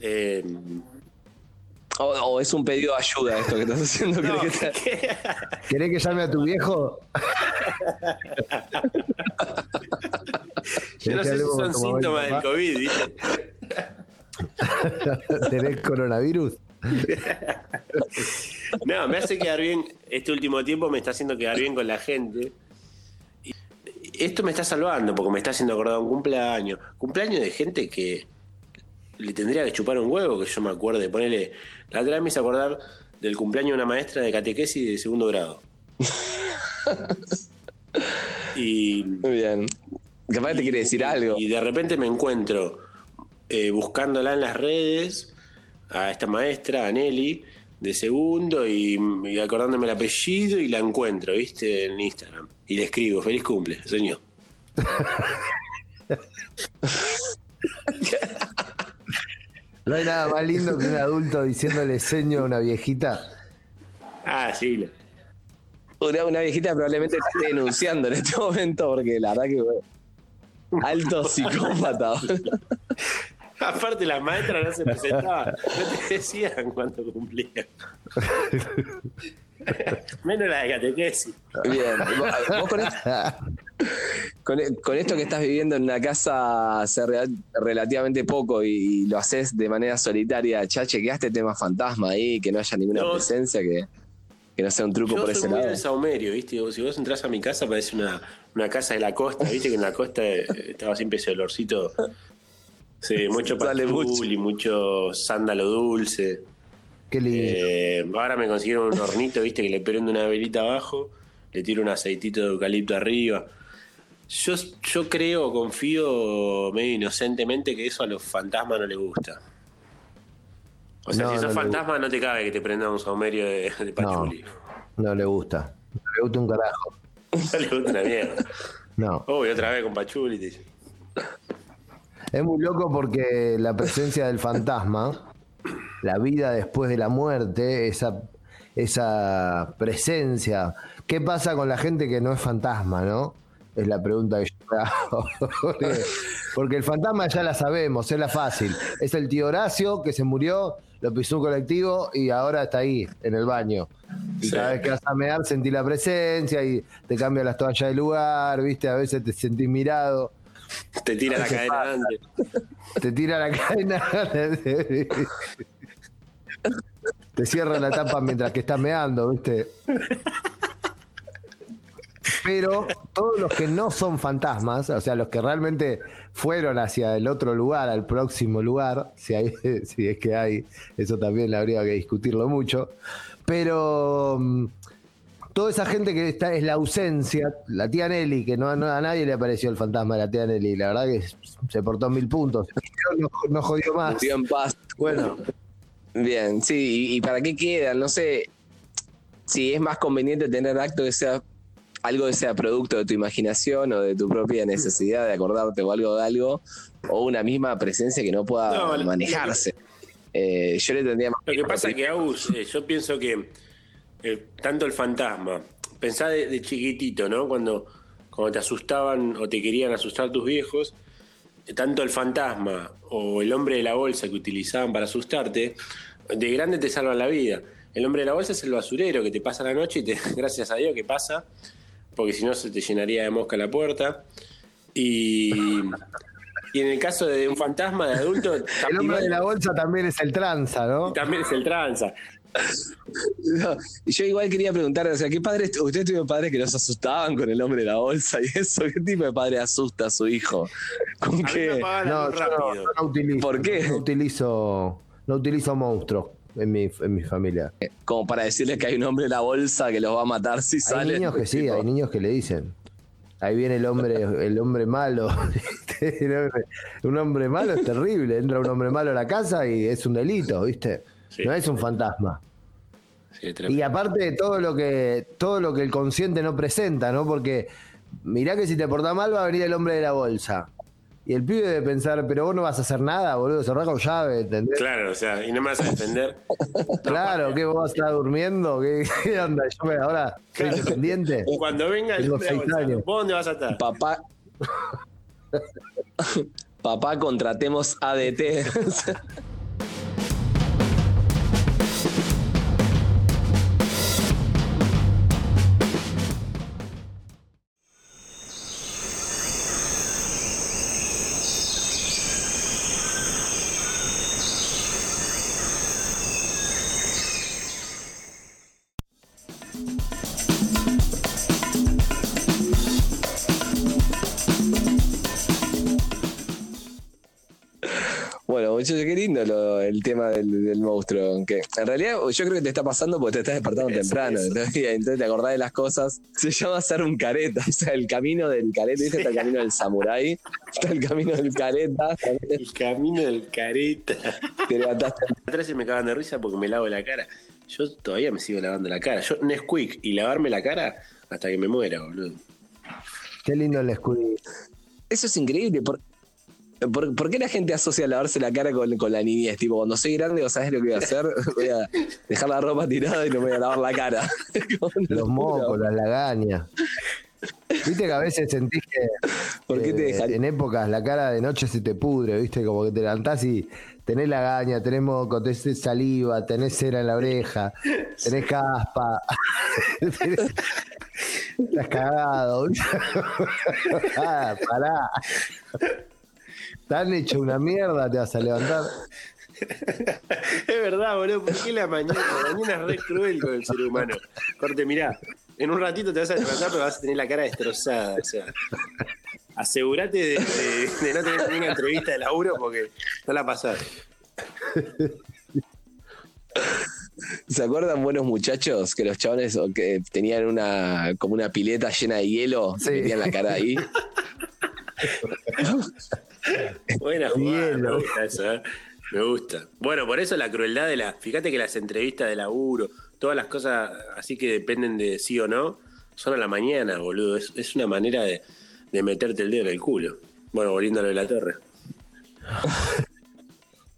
[SPEAKER 3] Eh,
[SPEAKER 2] ¿O, o es un pedido de ayuda esto que estás haciendo?
[SPEAKER 3] no,
[SPEAKER 2] ¿Crees que te-
[SPEAKER 3] que-
[SPEAKER 1] ¿Querés que llame a tu viejo?
[SPEAKER 3] yo no sé si son síntomas del COVID, ¿viste?
[SPEAKER 1] COVID. ¿Tenés coronavirus?
[SPEAKER 3] No, me hace quedar bien. Este último tiempo me está haciendo quedar bien con la gente. Y esto me está salvando porque me está haciendo acordar un cumpleaños. Cumpleaños de gente que le tendría que chupar un huevo, que yo me acuerde. Ponerle. La otra vez me hice acordar del cumpleaños de una maestra de catequesis de segundo grado. y.
[SPEAKER 2] Muy bien. Capaz te quiere decir algo.
[SPEAKER 3] Y de repente me encuentro eh, buscándola en las redes a esta maestra, a Nelly, de segundo, y, y acordándome el apellido, y la encuentro, ¿viste? En Instagram. Y le escribo, feliz cumple, señor.
[SPEAKER 1] No hay nada más lindo que un adulto diciéndole seño a una viejita.
[SPEAKER 3] Ah, sí. la-
[SPEAKER 2] Una, una viejita probablemente te esté denunciando en este momento porque la verdad que... bueno, alto psicópata.
[SPEAKER 3] Aparte, las maestras no se presentaban, no te decían cuánto cumplían. Menos la de catequesis.
[SPEAKER 2] Bien. Vos, vos con, esto, con, con esto que estás viviendo en una casa hace relativamente poco y, lo haces de manera solitaria, ya chequeaste tema fantasma ahí, que no haya ninguna
[SPEAKER 3] No.
[SPEAKER 2] presencia, que, que no sea un truco
[SPEAKER 3] Yo
[SPEAKER 2] por
[SPEAKER 3] soy
[SPEAKER 2] ese
[SPEAKER 3] muy
[SPEAKER 2] lado.
[SPEAKER 3] saumerio, ¿viste? Si vos entras a mi casa parece una, una casa de la costa, ¿viste? Que en la costa eh, estaba siempre ese olorcito. Sí, mucho patul
[SPEAKER 2] mucho.
[SPEAKER 3] y mucho sándalo dulce.
[SPEAKER 1] Qué lindo.
[SPEAKER 3] Eh, ahora me consiguieron un hornito, ¿viste? Que le prendo una velita abajo, le tiro un aceitito de eucalipto arriba. Yo, yo creo, confío medio inocentemente que eso a los fantasmas no les gusta. O sea,
[SPEAKER 1] No,
[SPEAKER 3] si sos
[SPEAKER 1] no
[SPEAKER 3] fantasma, no te cabe que te prenda un saumerio de, de Pachuli.
[SPEAKER 1] No le gusta. No le gusta un carajo.
[SPEAKER 3] No le gusta una mierda.
[SPEAKER 1] No.
[SPEAKER 3] Uy, otra vez con Pachuli.
[SPEAKER 1] Es muy loco porque la presencia del fantasma, la vida después de la muerte, esa, esa presencia. ¿Qué pasa con la gente que no es fantasma, no? Es la pregunta que yo hago. porque, el fantasma ya la sabemos, es la fácil. Es el tío Horacio que se murió, lo pisó un colectivo y ahora está ahí, en el baño. Y
[SPEAKER 3] Sí.
[SPEAKER 1] cada vez que vas a mear sentís la presencia y te cambia las toallas de lugar, ¿viste? A veces te sentís mirado.
[SPEAKER 3] Te tira la cadena antes.
[SPEAKER 1] Te tira la cadena. Te cierra la tapa mientras que estás meando, ¿viste? Pero todos los que no son fantasmas, o sea, los que realmente fueron hacia el otro lugar, al próximo lugar, si, hay, si es que hay, eso también habría que discutirlo mucho. Pero mm, toda esa gente que está es la ausencia, la tía Nelly, que no, no- a nadie le apareció el fantasma de la tía Nelly, la verdad que se portó mil puntos, no, no jodió más.
[SPEAKER 2] Murió en paz.
[SPEAKER 1] Bueno,
[SPEAKER 2] Bien, sí, y, y para qué quedan, no sé si es más conveniente tener acto que sea algo que sea producto de tu imaginación o de tu propia necesidad de acordarte o algo de algo, o una misma presencia que no pueda
[SPEAKER 3] No,
[SPEAKER 2] manejarse. Eh, yo le tendría más
[SPEAKER 3] Lo que pasa es que, Agus, eh, yo pienso que eh, tanto el fantasma, pensá de, de chiquitito, ¿no? Cuando, cuando te asustaban o te querían asustar tus viejos, eh, tanto el fantasma o el hombre de la bolsa que utilizaban para asustarte, de grande te salvan la vida. El hombre de la bolsa es el basurero que te pasa la noche y te, gracias a Dios que pasa, porque si no se te llenaría de mosca la puerta. Y, y en el caso de un fantasma de adulto,
[SPEAKER 1] el hombre de la bolsa también es el tranza, ¿no?
[SPEAKER 3] también es el tranza.
[SPEAKER 2] No, y yo igual quería preguntar, o sea, ¿qué padres, ustedes tuvieron padres que los asustaban con el hombre de la bolsa y eso? ¿Qué tipo de padre asusta a su hijo?
[SPEAKER 1] No,
[SPEAKER 3] muy
[SPEAKER 1] yo no,
[SPEAKER 3] rápido.
[SPEAKER 1] yo no utilizo.
[SPEAKER 2] ¿Por qué?
[SPEAKER 1] No utilizo, no utilizo monstruos en mi, en mi familia.
[SPEAKER 2] Como para decirles que hay un hombre de la bolsa que los va a matar si
[SPEAKER 1] Hay
[SPEAKER 2] sale.
[SPEAKER 1] niños que sí, hay niños que le dicen. Ahí viene el hombre, el hombre malo. El hombre- un hombre malo es terrible. Entra un hombre malo a la casa y es un delito, ¿viste?
[SPEAKER 3] Sí.
[SPEAKER 1] No es un fantasma.
[SPEAKER 3] Sí.
[SPEAKER 1] Y aparte de todo lo que, todo lo que el consciente no presenta, ¿no? Porque mirá que si te portás mal va a venir el hombre de la bolsa. Y el pibe debe pensar, pero vos no vas a hacer nada, boludo, cerrá con llave, ¿entendés?
[SPEAKER 3] Claro, o sea, y no me vas a defender.
[SPEAKER 1] Claro, ¿qué vos vas a estar durmiendo? ¿Qué, qué onda? Yo me, ahora soy independiente.
[SPEAKER 3] Cuando venga el hombre de la bolsa,
[SPEAKER 1] años.
[SPEAKER 3] ¿vos dónde vas a estar?
[SPEAKER 2] Papá. Papá, contratemos ADT. Qué lindo lo- el tema del, del monstruo. aunque en realidad, yo creo que te está pasando porque te estás despertando
[SPEAKER 3] Eso,
[SPEAKER 2] temprano.
[SPEAKER 3] eso.
[SPEAKER 2] Entonces, entonces te acordás de las cosas. Se llama ser un careta. O sea, el camino del careta. ¿viste? Está el camino del samurái. Está el camino del careta.
[SPEAKER 3] El camino del careta.
[SPEAKER 2] Te levantaste.
[SPEAKER 3] Atrás se me cagan de risa porque me lavo la cara. Yo todavía me sigo lavando la cara. Yo Nesquik y lavarme la cara hasta que me muera, boludo.
[SPEAKER 1] Qué lindo el escudo.
[SPEAKER 2] Eso es increíble. ¿Por, por, por qué la gente asocia lavarse la cara con, con la niñez? Tipo, cuando soy grande, ¿vos sabés lo que voy a hacer? Voy a dejar la ropa tirada y no me voy a lavar la cara.
[SPEAKER 1] Los mocos, las lagañas. Viste que a veces sentís que
[SPEAKER 2] ¿Por qué te
[SPEAKER 1] eh,
[SPEAKER 2] dejan?
[SPEAKER 1] en épocas la cara de noche se te pudre, viste, como que te levantás y tenés lagaña, tenés moco, tenés saliva, tenés cera en la oreja, tenés caspa, tenés- estás cagado. ah, pará. Tan hecho una mierda, te vas a levantar.
[SPEAKER 3] Es verdad, boludo. ¿Por qué la mañana? La mañana es re cruel con el ser humano. Corte, mirá. En un ratito te vas a levantar, pero vas a tener la cara destrozada. O sea, asegúrate de, de- de no tener ninguna entrevista de laburo porque no la pasás.
[SPEAKER 2] ¿Se acuerdan buenos muchachos que los chabones o que tenían una como una pileta llena de hielo y
[SPEAKER 1] Sí.
[SPEAKER 2] metían la cara ahí?
[SPEAKER 3] Buena jugada,
[SPEAKER 1] Hielo.
[SPEAKER 3] me gusta eso, ¿eh? Me gusta. Bueno, por eso la crueldad de la. Fíjate que las entrevistas de laburo, todas las cosas así que dependen de sí o no, son a la mañana, boludo. Es, es una manera de, de meterte el dedo en el culo. Bueno, volviendo a lo de la torre.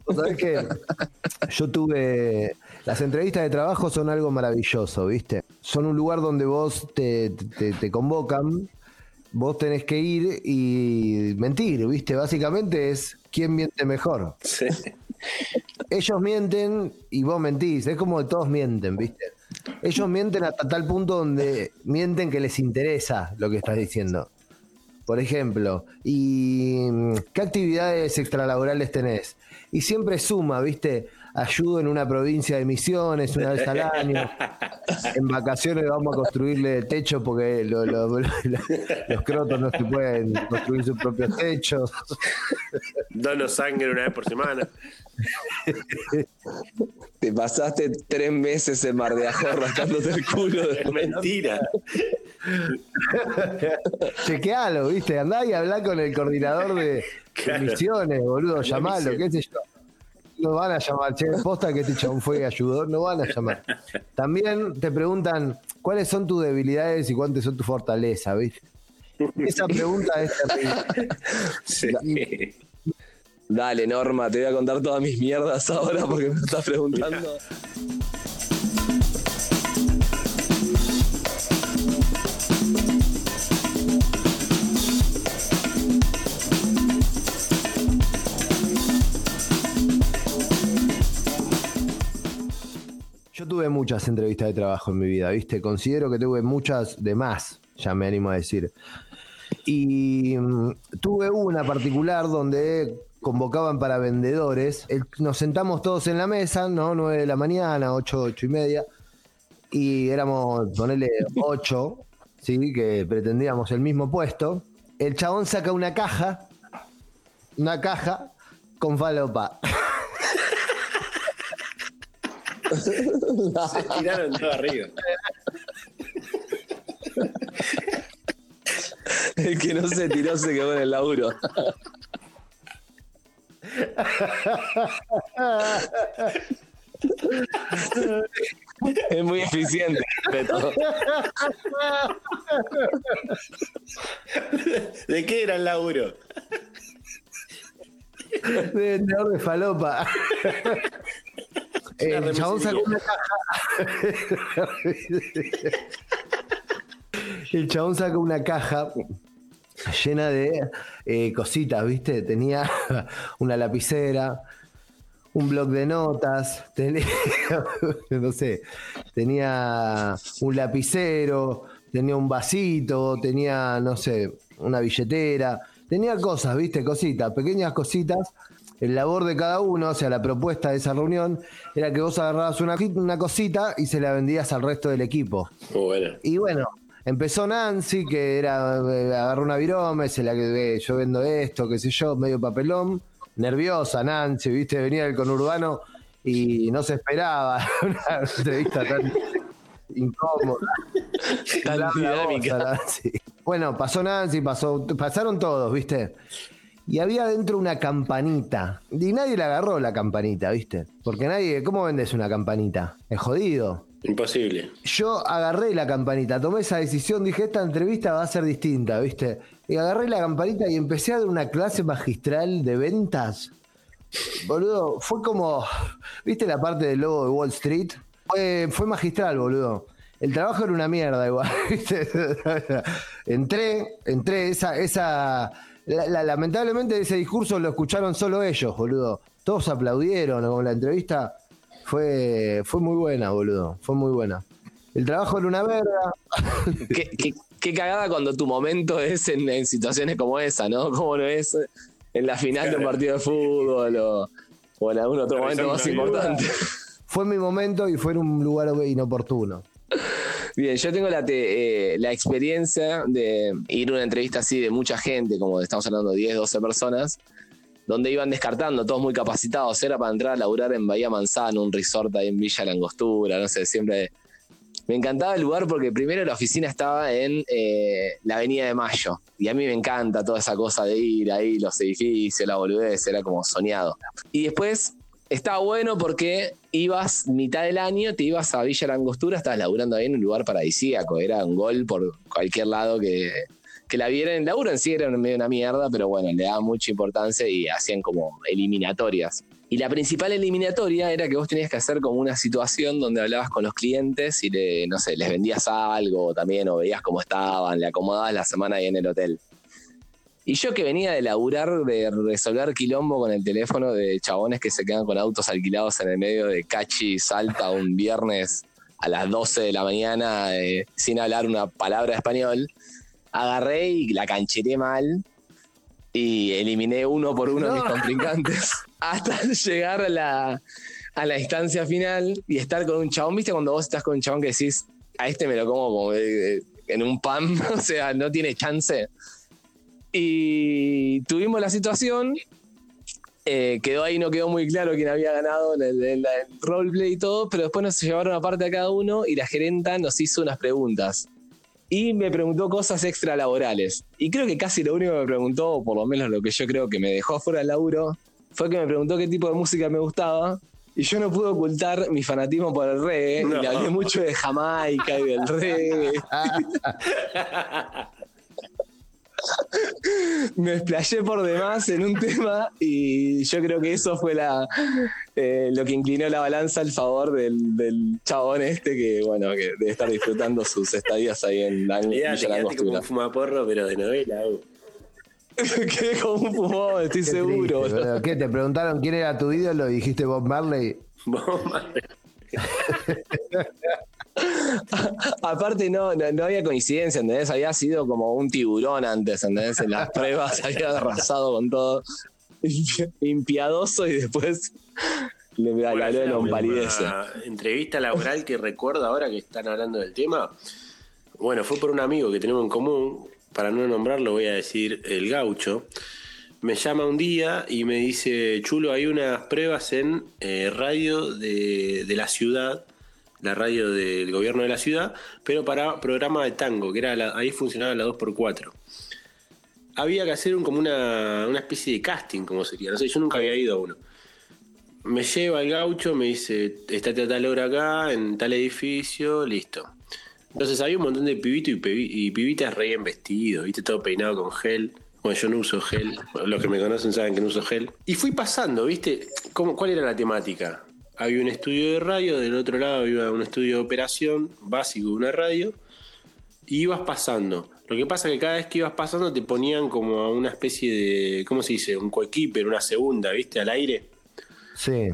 [SPEAKER 1] Vos sabés que yo tuve. Las entrevistas de trabajo son algo maravilloso, ¿viste? Son un lugar donde vos te, te- te convocan, vos tenés que ir y mentir, ¿viste? Básicamente es quién miente mejor.
[SPEAKER 3] Sí.
[SPEAKER 1] Ellos mienten y vos mentís. Es como que todos mienten, ¿viste? Ellos mienten hasta tal punto donde mienten que les interesa lo que estás diciendo. Por ejemplo, ¿y qué actividades extralaborales tenés? Y siempre suma, ¿viste? Ayudo en una provincia de Misiones una vez al año. En vacaciones vamos a construirle techo porque lo- lo- lo- los crotos no se pueden construir sus propios techos.
[SPEAKER 3] Dono sangre una vez por semana.
[SPEAKER 2] Te pasaste tres meses en Mar de rascándote el culo. de-
[SPEAKER 3] Es mentira.
[SPEAKER 1] Chequealo, ¿viste? Andá y hablá con el coordinador de, de misiones, boludo. Llamalo, qué sé yo. No van a llamar, che, posta que este chabón fue y ayudó, no van a llamar. También te preguntan cuáles son tus debilidades y cuántas son tus fortalezas, ¿viste? Esa pregunta es terrible.
[SPEAKER 3] Sí.
[SPEAKER 2] Dale, Norma, te voy a contar todas mis mierdas ahora porque me estás preguntando.
[SPEAKER 1] Yo tuve muchas entrevistas de trabajo en mi vida, ¿viste? Considero que tuve muchas de más, ya me animo a decir. Y mm, tuve una particular donde convocaban para vendedores. Nos sentamos todos en la mesa, ¿no? 9 de la mañana, 8, 8 y media. Y éramos, ponele 8, ¿sí? Que pretendíamos el mismo puesto. El chabón saca una caja, una caja con falopa.
[SPEAKER 3] Se tiraron todo arriba.
[SPEAKER 2] El que no se tiró se quedó en el laburo. Es muy eficiente, Beto.
[SPEAKER 3] ¿De qué era el laburo?
[SPEAKER 1] de vendedor de falopa. El chabón sacó una caja. El chabón sacó una caja llena de eh, cositas, ¿viste? Tenía una lapicera, un blog de notas, tenía, no sé, tenía un lapicero, tenía un vasito, tenía, no sé, una billetera, tenía cosas, ¿viste? Cositas, pequeñas cositas. El labor de cada uno, o sea, la propuesta de esa reunión era que vos agarrabas una, una cosita y se la vendías al resto del equipo.
[SPEAKER 3] Muy bueno.
[SPEAKER 1] Y bueno, empezó Nancy, que era, eh, agarró una virome, se la que eh, yo vendo esto, qué sé yo, medio papelón. Nerviosa Nancy, viste, venía del conurbano y no se esperaba una entrevista tan incómoda.
[SPEAKER 2] Tan dinámica.
[SPEAKER 1] Bueno, pasó Nancy, pasó, pasaron todos, viste. Y había dentro una campanita. Y nadie le agarró la campanita, ¿viste? Porque nadie, ¿cómo vendes una campanita? Es jodido.
[SPEAKER 3] Imposible.
[SPEAKER 1] Yo agarré la campanita, tomé esa decisión, dije, esta entrevista va a ser distinta, ¿viste? Y agarré la campanita y empecé a dar una clase magistral de ventas. Boludo, fue como, ¿viste la parte del logo de Wall Street? Fue, fue magistral, boludo. El trabajo era una mierda igual, ¿viste? entré, entré, esa, esa, la- la- lamentablemente ese discurso lo escucharon solo ellos, boludo. Todos aplaudieron, como la entrevista fue, fue muy buena, boludo. Fue muy buena. El trabajo era una verga.
[SPEAKER 2] Qué, qué- qué cagada cuando tu momento es en, en situaciones como esa, ¿no? Como no es en la final de un partido de fútbol o, o en algún otro momento más importante.
[SPEAKER 1] Fue mi momento y fue en un lugar inoportuno.
[SPEAKER 2] Bien, yo tengo la, eh, la experiencia de ir a una entrevista así de mucha gente, como estamos hablando de 10, 12 personas, donde iban descartando, todos muy capacitados. Era para entrar a laburar en Bahía Manzano, un resort ahí en Villa La Angostura, no sé, siempre. Me encantaba el lugar porque primero la oficina estaba en eh, la Avenida de Mayo. Y a mí me encanta toda esa cosa de ir ahí, los edificios, la boludez, era como soñado. Y después estaba bueno porque ibas mitad del año, te ibas a Villa Langostura, estabas laburando ahí en un lugar paradisíaco. Era un gol por cualquier lado que, que la vieran. El laburo en sí era medio una mierda, pero bueno, le daban mucha importancia y hacían como eliminatorias. Y la principal eliminatoria era que vos tenías que hacer como una situación donde hablabas con los clientes y le, no sé, les vendías algo también o veías cómo estaban, le acomodabas la semana ahí en el hotel. Y yo que venía de laburar, de resolver quilombo con el teléfono de chabones que se quedan con autos alquilados en el medio de Cachi Salta un viernes a las 12 de la mañana eh, sin hablar una palabra de español, agarré y la cancheré mal y eliminé uno por uno a mis contrincantes hasta llegar a la, a la instancia final y estar con un chabón. ¿Viste cuando vos estás con un chabón que decís, a este me lo como como eh, en un pan? o sea, no tiene chance. Y tuvimos la situación. eh, quedó ahí, no quedó muy claro quién había ganado en el, el roleplay y todo, pero después nos llevaron aparte a cada uno y la gerenta nos hizo unas preguntas. Y me preguntó cosas extralaborales. Y creo que casi lo único que me preguntó, o por lo menos lo que yo creo que me dejó fuera del laburo, fue que me preguntó qué tipo de música me gustaba. Y yo no pude ocultar mi fanatismo por el reggae.
[SPEAKER 3] No.
[SPEAKER 2] Y le hablé mucho de Jamaica y del reggae. me explayé por demás en un tema y yo creo que eso fue la eh, lo que inclinó la balanza al favor del, del chabón este que bueno que debe estar disfrutando sus estadías ahí en
[SPEAKER 3] quedaste como un fumaporro, pero de novela. uh.
[SPEAKER 2] Quedé como un fumón, estoy
[SPEAKER 1] Qué
[SPEAKER 2] seguro.
[SPEAKER 1] triste,
[SPEAKER 2] boludo.
[SPEAKER 1] ¿Qué? ¿Te preguntaron quién era tu ídolo y dijiste Bob Marley?
[SPEAKER 3] Vos, madre.
[SPEAKER 2] Aparte no, no, no había coincidencia, ¿entendés? Había sido como un tiburón antes, ¿entendés? En las pruebas había arrasado con todo. Impiadoso y después le de
[SPEAKER 3] la entrevista laboral que recuerdo ahora que están hablando del tema. Bueno, fue por un amigo que tenemos en común. Para no nombrarlo, voy a decir el gaucho. Me llama un día y me dice: Chulo, hay unas pruebas en eh, radio de, de la ciudad, la radio del gobierno de la ciudad, pero para programa de tango, que era la- ahí funcionaba la 2x4 había que hacer un, como una, una especie de casting, como sería. No sé, yo nunca había ido a uno. Me lleva el gaucho, me dice, estate a tal hora acá, en tal edificio, listo. Entonces había un montón de pibitos y, y pibitas re bien vestidos, viste, todo peinado con gel. Bueno, yo no uso gel, los que me conocen saben que no uso gel. Y fui pasando, viste, ¿Cómo, ¿cuál era la temática? Había un estudio de radio, del otro lado había un estudio de operación básico de una radio, y ibas pasando. Lo que pasa es que cada vez que ibas pasando te ponían como a una especie de, ¿cómo se dice? Un coequiper, una segunda, ¿viste? Al aire.
[SPEAKER 1] Sí.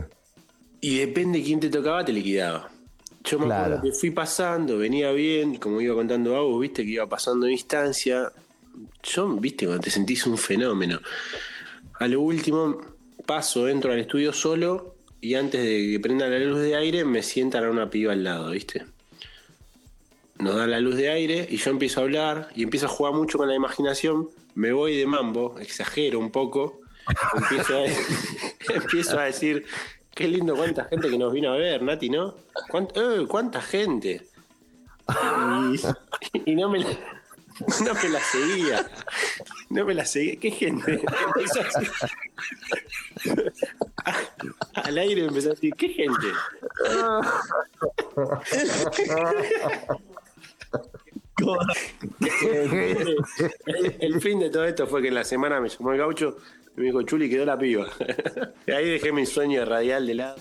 [SPEAKER 3] Y depende de quién te tocaba, te liquidaba. Yo me
[SPEAKER 1] Claro.
[SPEAKER 3] acuerdo que fui pasando, venía bien, como iba contando a vos, viste que iba pasando distancia. Yo, viste, cuando te sentís un fenómeno. A lo último, paso, entro al estudio solo y antes de que prenda la luz de aire me sientan a una piba al lado, viste. Nos da la luz de aire y yo empiezo a hablar y empiezo a jugar mucho con la imaginación. Me voy de mambo, exagero un poco. Empiezo a, empiezo a decir, qué lindo cuánta gente que nos vino a ver, Nati, ¿no? ¿Cuánt- eh, ¿Cuánta gente? Y, y no, me la, no me la seguía. No me la seguía. ¿Qué gente? Empezó a decir- Al aire empezó a decir, ¿qué gente? el, el fin de todo esto fue que en la semana me llamó el gaucho y me dijo, Chuli, quedó la piba. Y ahí dejé mi sueño radial de lado.